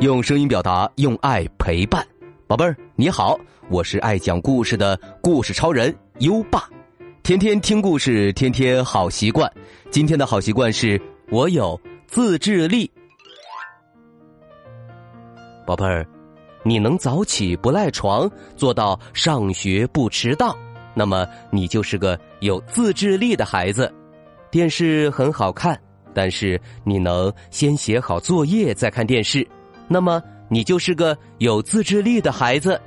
用声音表达，用爱陪伴，宝贝儿你好，我是爱讲故事的故事超人优爸，天天听故事，天天好习惯。今天的好习惯是我有自制力。宝贝儿，你能早起不赖床，做到上学不迟到，那么你就是个有自制力的孩子。电视很好看，但是你能先写好作业再看电视。那么你就是个有自制力的孩子，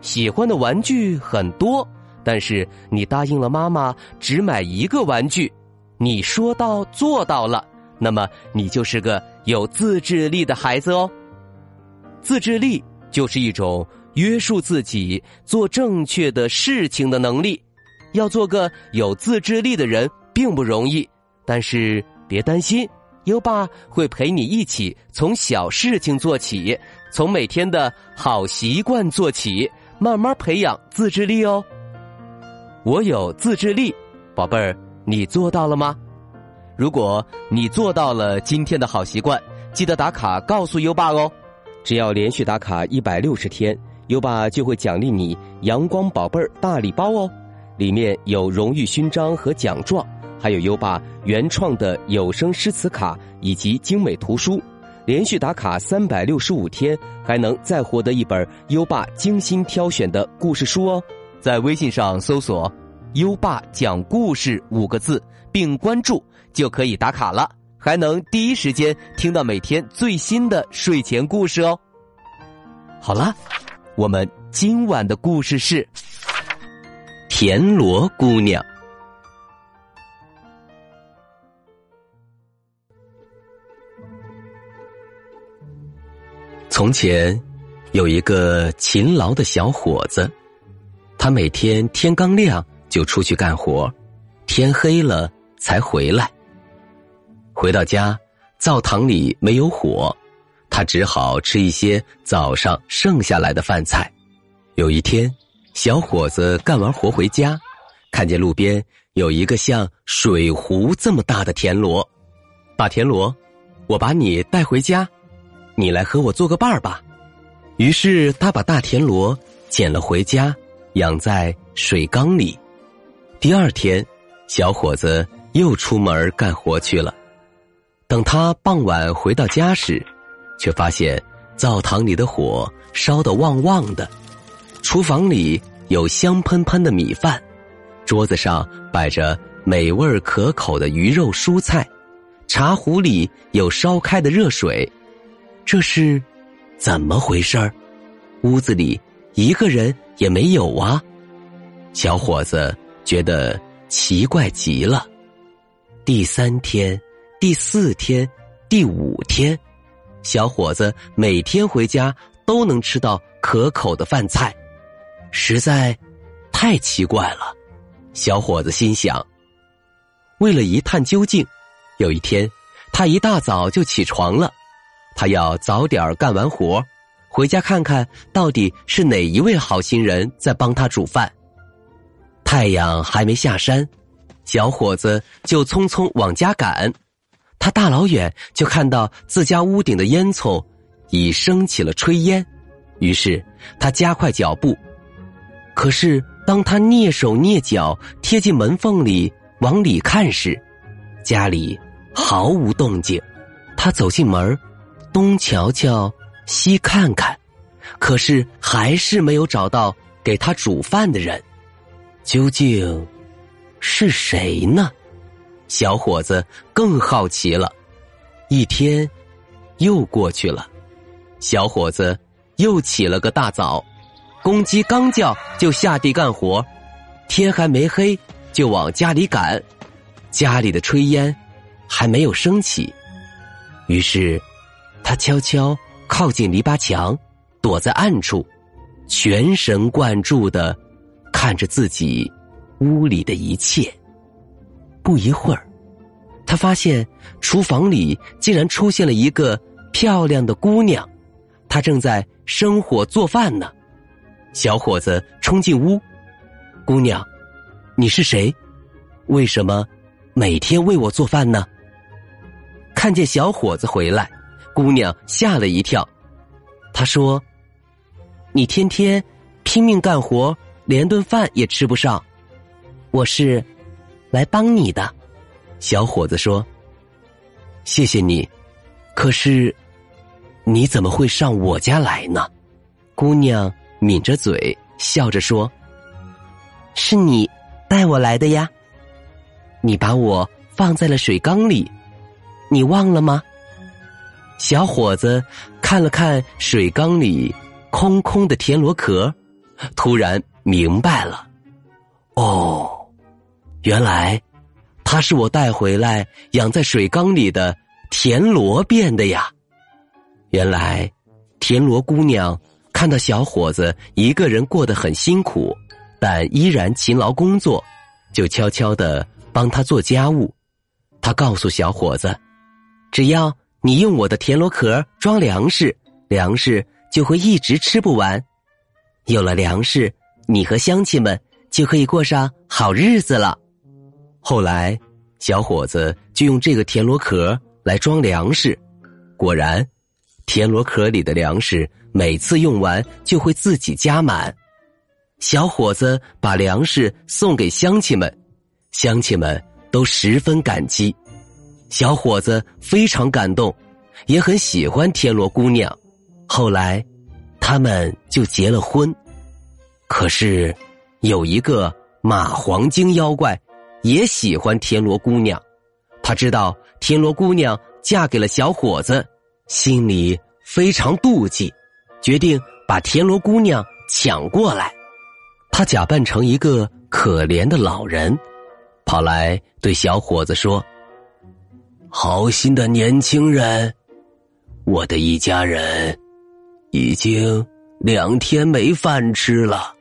喜欢的玩具很多，但是你答应了妈妈只买一个玩具，你说到做到了，那么你就是个有自制力的孩子哦。自制力就是一种约束自己做正确的事情的能力，要做个有自制力的人并不容易，但是别担心。优爸会陪你一起从小事情做起，从每天的好习惯做起，慢慢培养自制力哦。我有自制力，宝贝儿，你做到了吗？如果你做到了今天的好习惯，记得打卡告诉优爸哦。只要连续打卡一百六十天，优爸就会奖励你“阳光宝贝儿”大礼包哦，里面有荣誉勋章和奖状。还有优爸原创的有声诗词卡以及精美图书，连续打卡三百六十五天，还能再获得一本优爸精心挑选的故事书哦。在微信上搜索“优爸讲故事”五个字，并关注就可以打卡了，还能第一时间听到每天最新的睡前故事哦。好了，我们今晚的故事是《田螺姑娘》。从前，有一个勤劳的小伙子，他每天天刚亮就出去干活，天黑了才回来。回到家，灶堂里没有火，他只好吃一些早上剩下来的饭菜。有一天，小伙子干完活回家，看见路边有一个像水壶这么大的田螺，大田螺，我把你带回家。你来和我做个伴儿吧。于是他把大田螺捡了回家，养在水缸里。第二天，小伙子又出门干活去了。等他傍晚回到家时，却发现灶堂里的火烧得旺旺的，厨房里有香喷喷的米饭，桌子上摆着美味可口的鱼肉蔬菜，茶壶里有烧开的热水。这是怎么回事儿？屋子里一个人也没有啊！小伙子觉得奇怪极了。第三天、第四天、第五天，小伙子每天回家都能吃到可口的饭菜，实在太奇怪了。小伙子心想：为了一探究竟，有一天他一大早就起床了。他要早点干完活，回家看看到底是哪一位好心人在帮他煮饭。太阳还没下山，小伙子就匆匆往家赶。他大老远就看到自家屋顶的烟囱已升起了炊烟，于是他加快脚步。可是当他蹑手蹑脚贴近门缝里往里看时，家里毫无动静。他走进门东瞧瞧，西看看，可是还是没有找到给他煮饭的人，究竟是谁呢？小伙子更好奇了。一天又过去了，小伙子又起了个大早，公鸡刚叫就下地干活，天还没黑就往家里赶，家里的炊烟还没有升起，于是。他悄悄靠近篱笆墙，躲在暗处，全神贯注的看着自己屋里的一切。不一会儿，他发现厨房里竟然出现了一个漂亮的姑娘，她正在生火做饭呢。小伙子冲进屋：“姑娘，你是谁？为什么每天为我做饭呢？”看见小伙子回来。姑娘吓了一跳，她说：“你天天拼命干活，连顿饭也吃不上。我是来帮你的。”小伙子说：“谢谢你，可是你怎么会上我家来呢？”姑娘抿着嘴笑着说：“是你带我来的呀。你把我放在了水缸里，你忘了吗？”小伙子看了看水缸里空空的田螺壳，突然明白了。哦，原来它是我带回来养在水缸里的田螺变的呀！原来田螺姑娘看到小伙子一个人过得很辛苦，但依然勤劳工作，就悄悄的帮他做家务。他告诉小伙子，只要。你用我的田螺壳装粮食，粮食就会一直吃不完。有了粮食，你和乡亲们就可以过上好日子了。后来，小伙子就用这个田螺壳来装粮食，果然，田螺壳里的粮食每次用完就会自己加满。小伙子把粮食送给乡亲们，乡亲们都十分感激。小伙子非常感动，也很喜欢田螺姑娘。后来，他们就结了婚。可是，有一个马黄精妖怪，也喜欢田螺姑娘。他知道田螺姑娘嫁给了小伙子，心里非常妒忌，决定把田螺姑娘抢过来。他假扮成一个可怜的老人，跑来对小伙子说。好心的年轻人，我的一家人已经两天没饭吃了。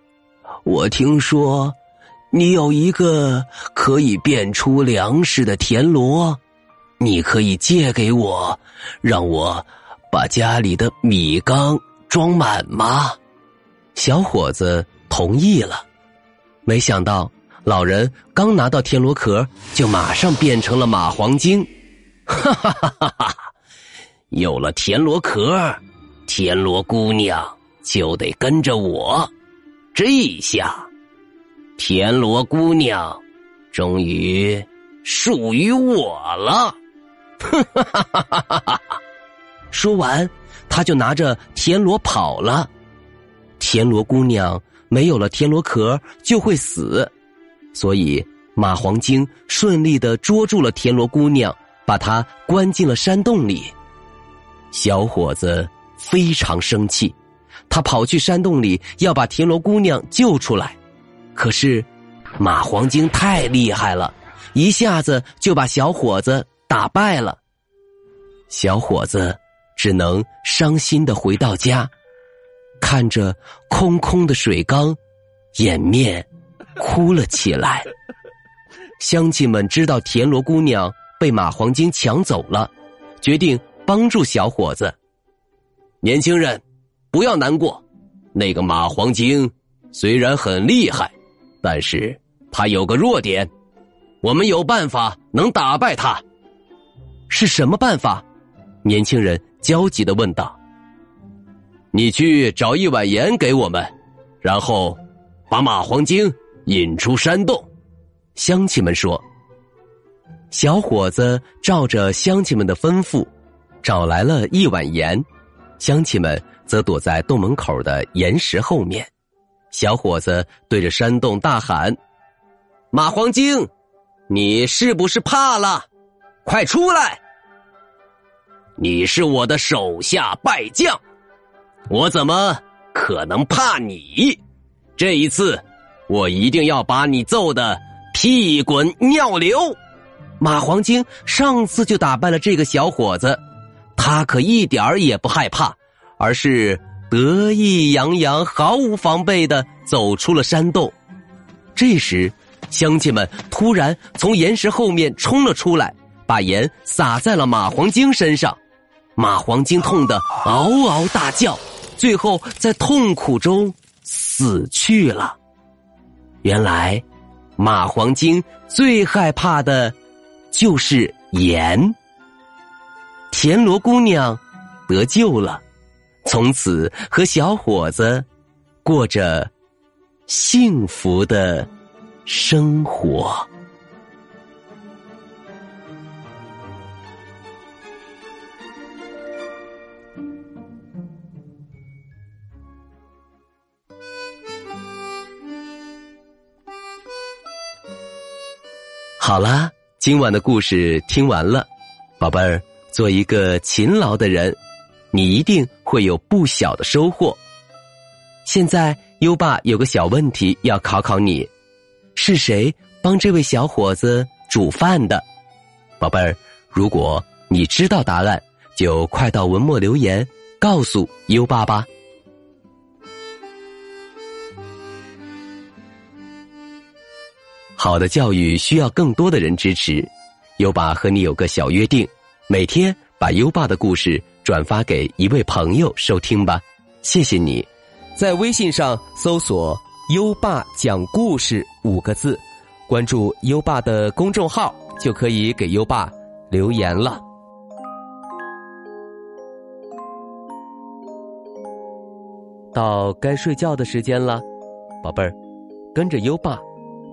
我听说你有一个可以变出粮食的田螺，你可以借给我，让我把家里的米缸装满吗？小伙子同意了。没想到老人刚拿到田螺壳，就马上变成了蚂黄精。哈哈哈哈哈！有了田螺壳，田螺姑娘就得跟着我。这下，田螺姑娘终于属于我了。哈哈哈哈哈哈！说完，他就拿着田螺跑了。田螺姑娘没有了田螺壳就会死，所以马黄精顺利的捉住了田螺姑娘。把他关进了山洞里，小伙子非常生气，他跑去山洞里要把田螺姑娘救出来，可是马黄精太厉害了，一下子就把小伙子打败了。小伙子只能伤心的回到家，看着空空的水缸，掩面哭了起来。乡亲们知道田螺姑娘。被马黄精抢走了，决定帮助小伙子。年轻人，不要难过。那个马黄精虽然很厉害，但是他有个弱点，我们有办法能打败他。是什么办法？年轻人焦急的问道。你去找一碗盐给我们，然后把马黄精引出山洞。乡亲们说。小伙子照着乡亲们的吩咐，找来了一碗盐，乡亲们则躲在洞门口的岩石后面。小伙子对着山洞大喊：“马黄精，你是不是怕了？快出来！你是我的手下败将，我怎么可能怕你？这一次，我一定要把你揍得屁滚尿流！”马黄精上次就打败了这个小伙子，他可一点儿也不害怕，而是得意洋洋、毫无防备的走出了山洞。这时，乡亲们突然从岩石后面冲了出来，把盐撒在了马黄精身上。马黄精痛得嗷嗷大叫，最后在痛苦中死去了。原来，马黄精最害怕的。就是盐。田螺姑娘得救了，从此和小伙子过着幸福的生活。好啦，今晚的故事听完了，宝贝儿，做一个勤劳的人，你一定会有不小的收获。现在优爸有个小问题要考考你：是谁帮这位小伙子煮饭的？宝贝儿，如果你知道答案，就快到文末留言告诉优爸吧。好的教育需要更多的人支持。优爸和你有个小约定，每天把优爸的故事转发给一位朋友收听吧。谢谢你，在微信上搜索“优爸讲故事”五个字，关注优爸的公众号，就可以给优爸留言了。到该睡觉的时间了，宝贝儿，跟着优爸。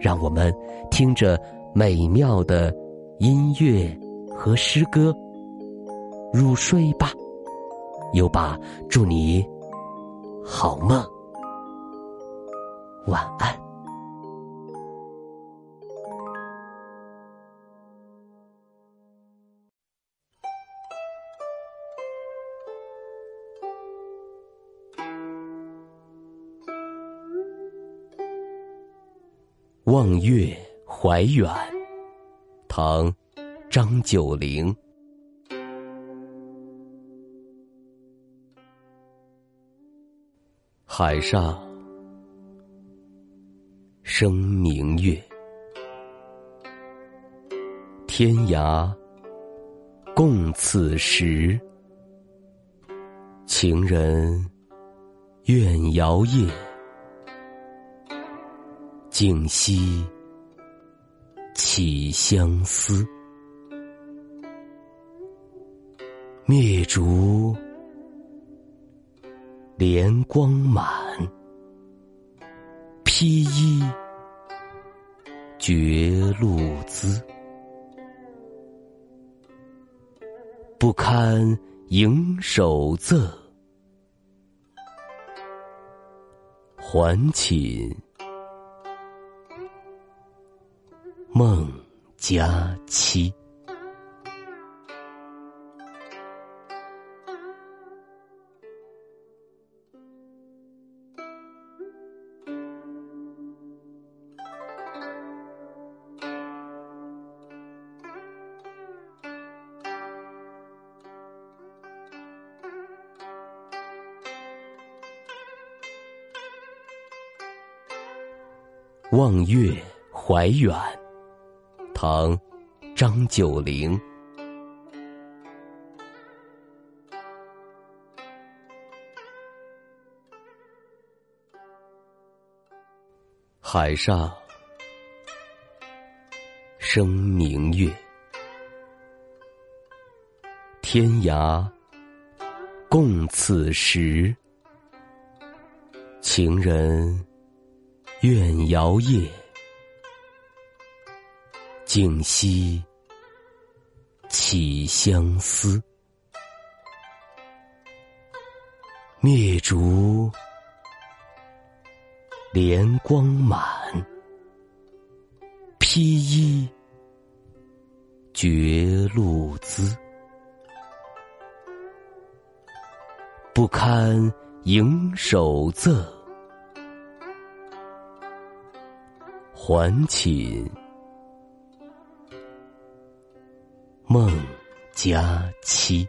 让我们听着美妙的音乐和诗歌入睡吧。优爸，祝你好梦，晚安。望月怀远，唐·张九龄。海上生明月，天涯共此时。情人怨遥夜。竟夕起相思，灭烛怜光满，披衣觉露滋，不堪盈手赠，还寝。孟佳期，望月怀远。唐，张九龄。海上生明月，天涯共此时。情人怨遥夜。竟夕起相思，灭烛怜光满，披衣觉露滋，不堪盈手赠，还寝。孟佳期。